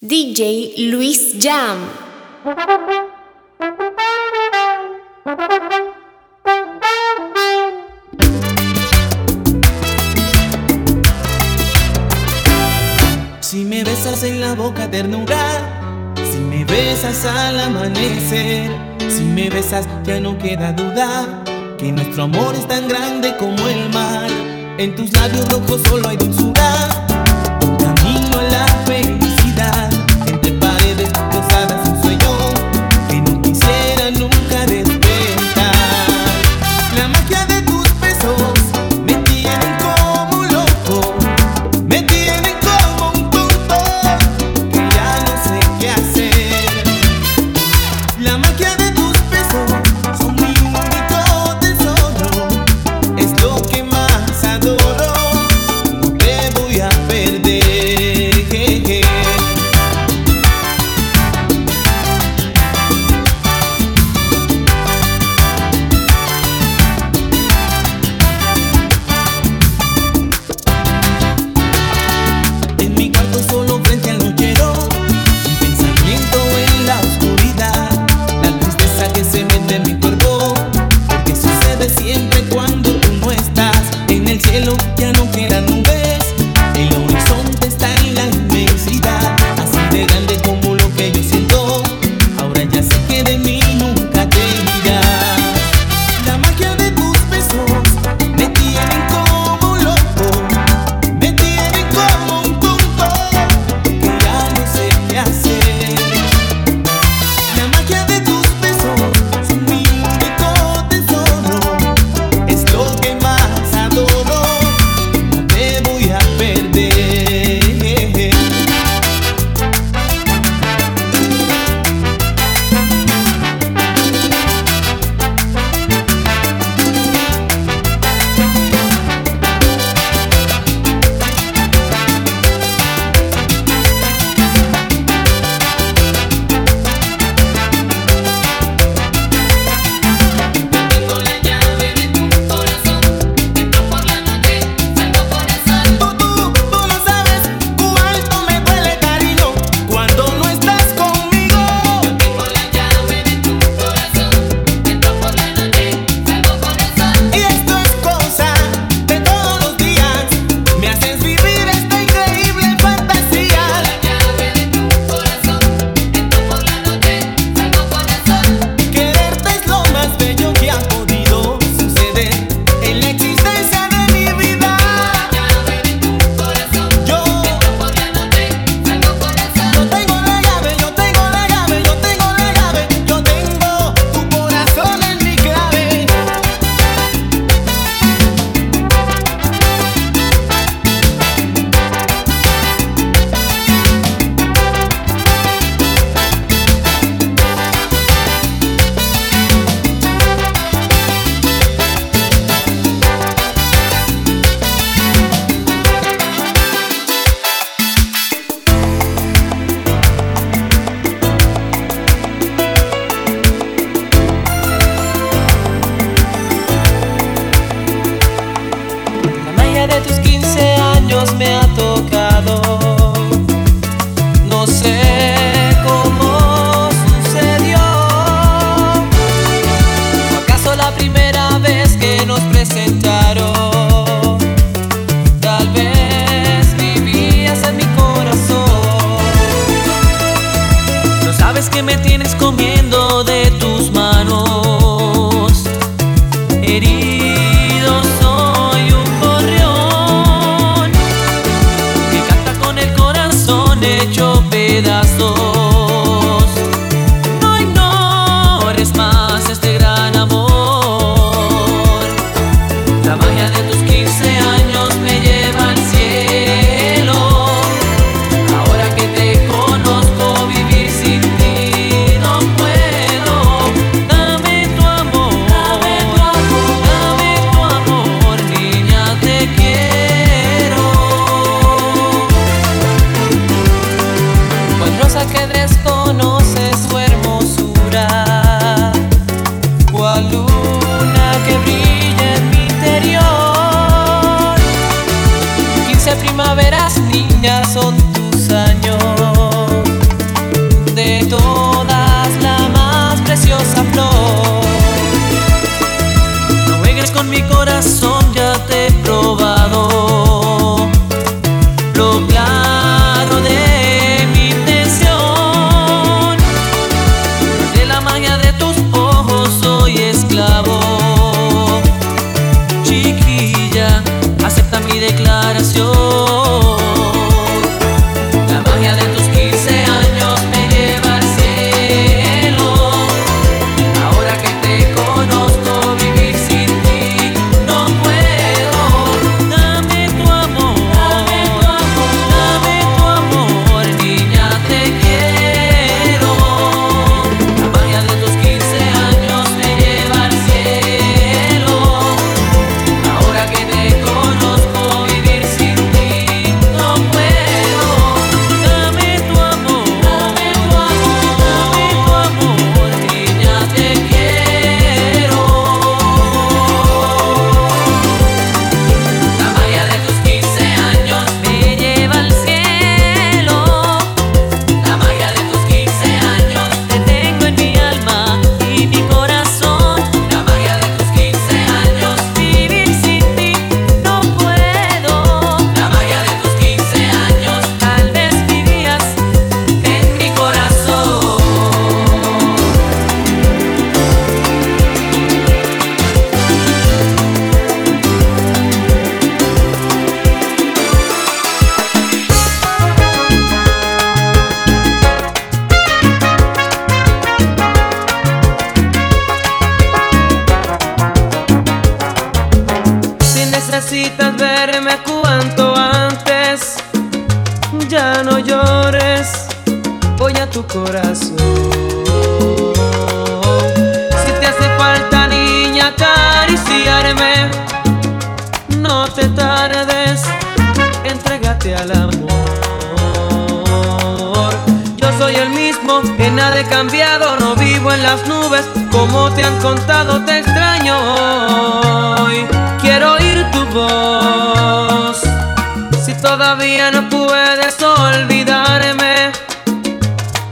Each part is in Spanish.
DJ Luis Jam. Si me besas en la boca ternura, si me besas al amanecer, si me besas ya no queda duda que nuestro amor es tan grande como el mar. En tus labios rojos solo hay dulzura, un camino a la felicidad. 15 años me ha tocado. primavera, niñas son quiero oír tu voz. Si todavía no puedes olvidarme,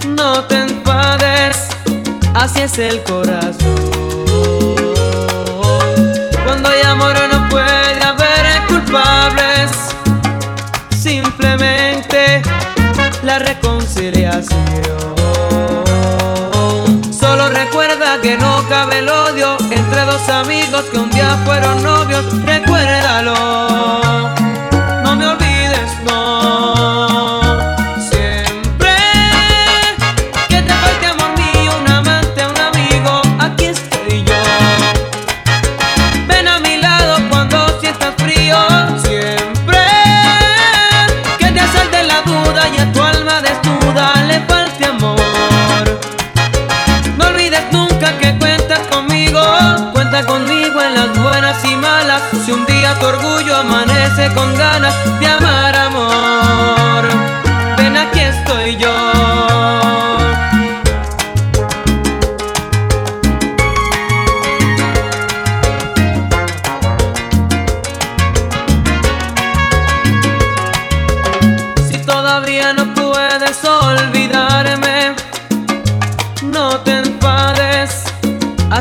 no te enfades, así es el corazón. Cuando hay amor no puede haber culpables, simplemente la reconciliación. un día fueron novios.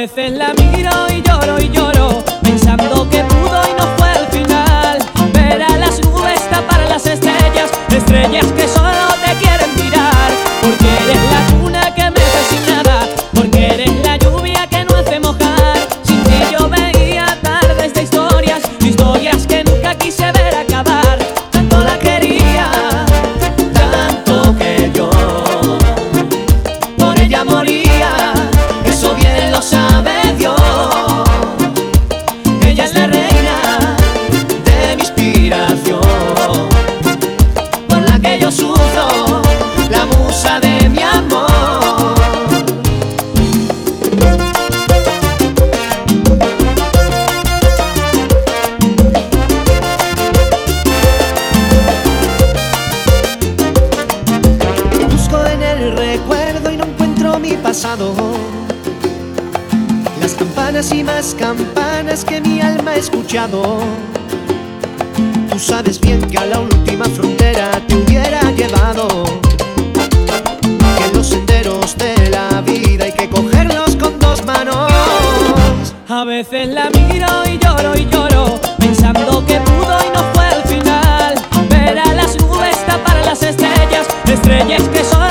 veces la misma. sabes bien que a la última frontera te hubiera llevado. Que los senderos de la vida hay que cogerlos con dos manos. A veces la miro y lloro y lloro, pensando que pudo y no fue el final. Ver a las nubes tapar las estrellas, estrellas que son.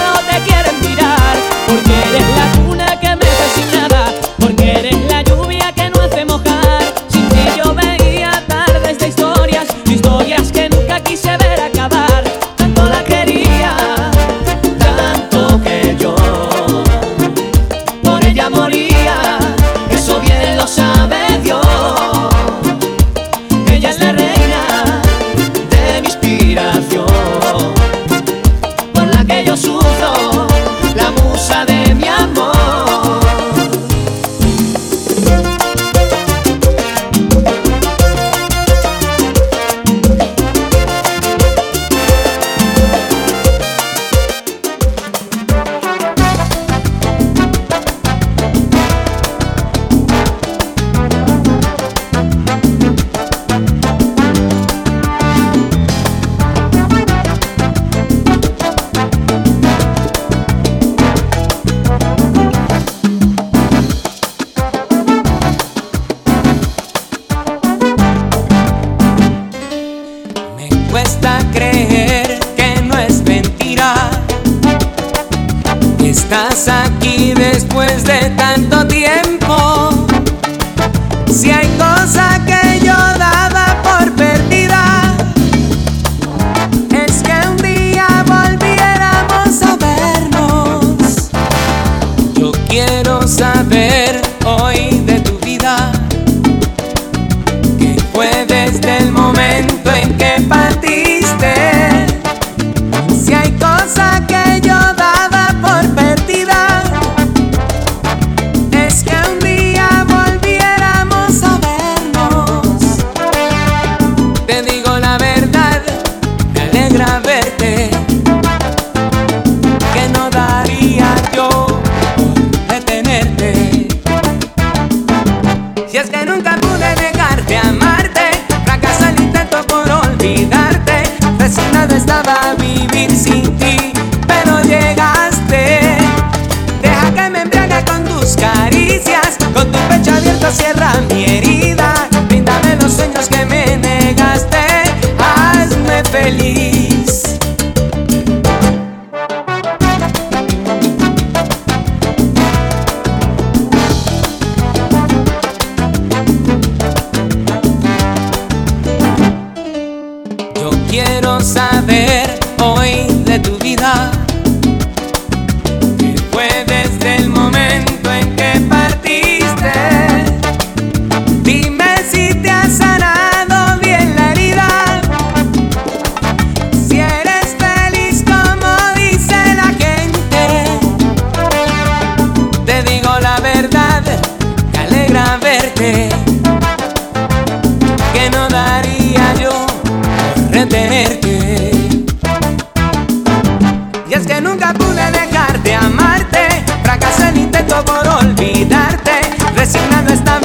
carabinieri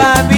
para.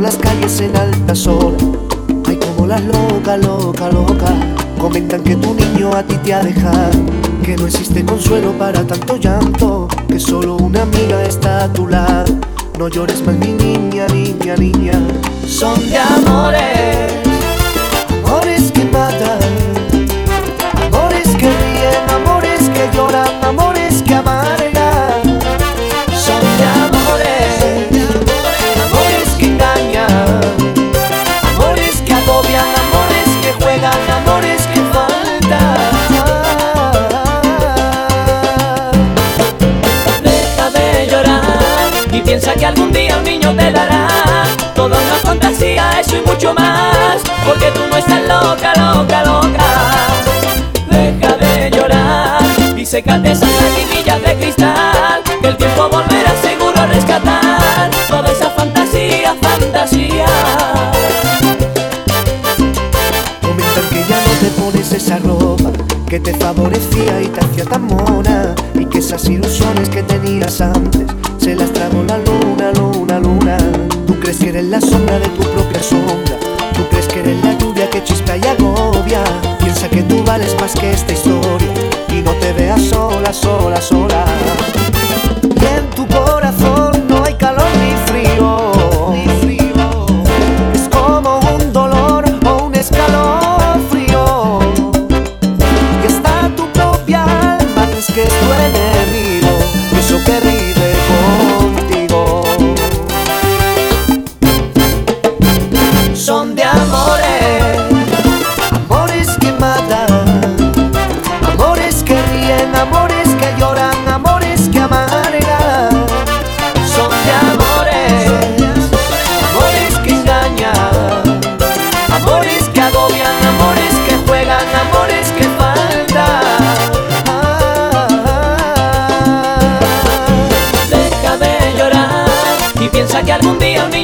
Por las calles en altas horas. Ay, como la loca, loca, loca. Comentan que tu niño a ti te ha dejado, que no existe consuelo para tanto llanto, que solo una amiga está a tu lado. No llores más, mi niña, niña, niña. Son de amores, amores que matan. Piensa que algún día un niño te dará toda una fantasía, eso y mucho más, porque tú no estás loca, loca, loca. Deja de llorar y secate esas lagrimillas de cristal, que el tiempo volverá seguro a rescatar toda esa fantasía, fantasía. Comentan que ya no te pones esa ropa que te favorecía y te hacía tan mona y que esas ilusiones que tenías antes sombra de tu propia sombra, tú crees que eres la lluvia que chispa y agobia. Piensa que tú vales más que esta historia y no te veas sola, sola, sola.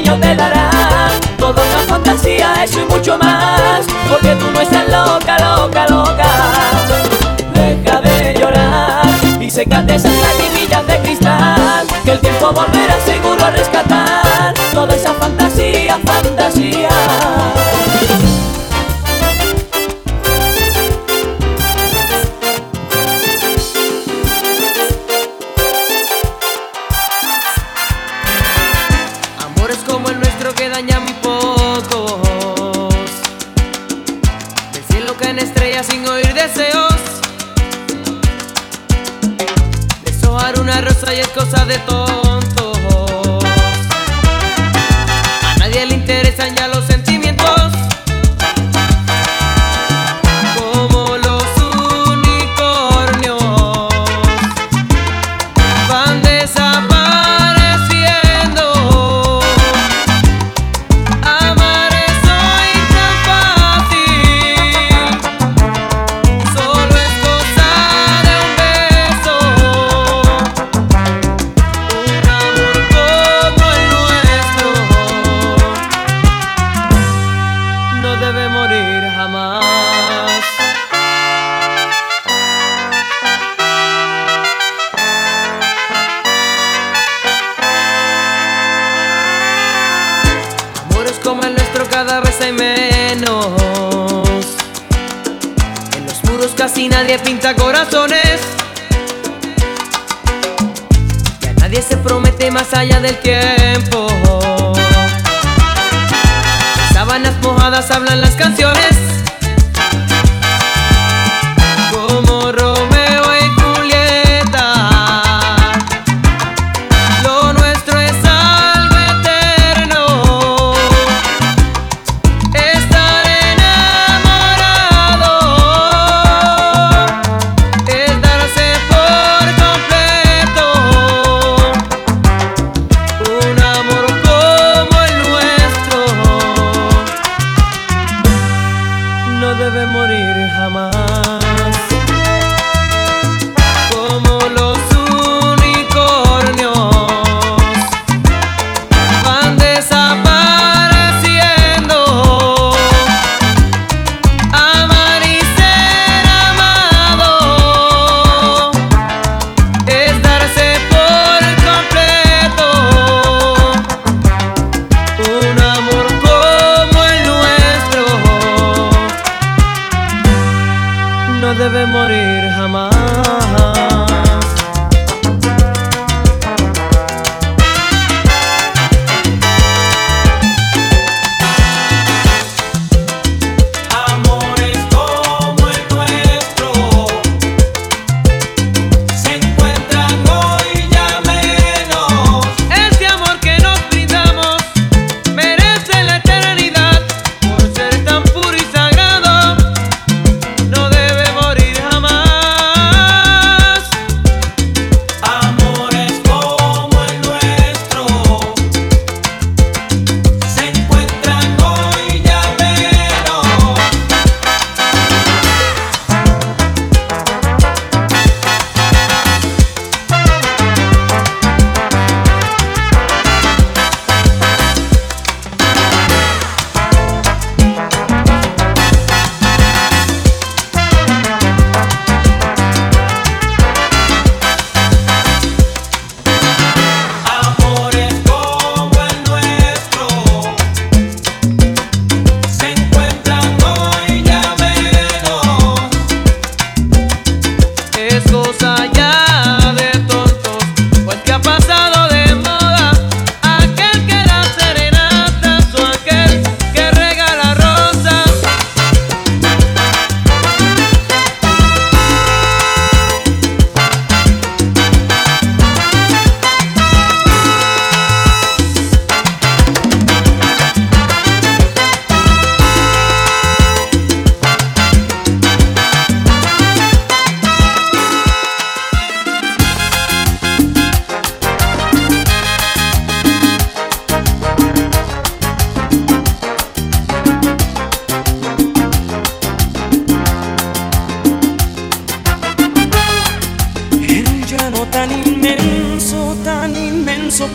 sueño te Toda una fantasía, eso y mucho más. Porque tú no estás loca, loca, loca. Deja de llorar y secate esas lagrimillas de cristal Que el tiempo volverá seguro a rescatar Toda esa fantasía, fantasía. Debe morir jamás.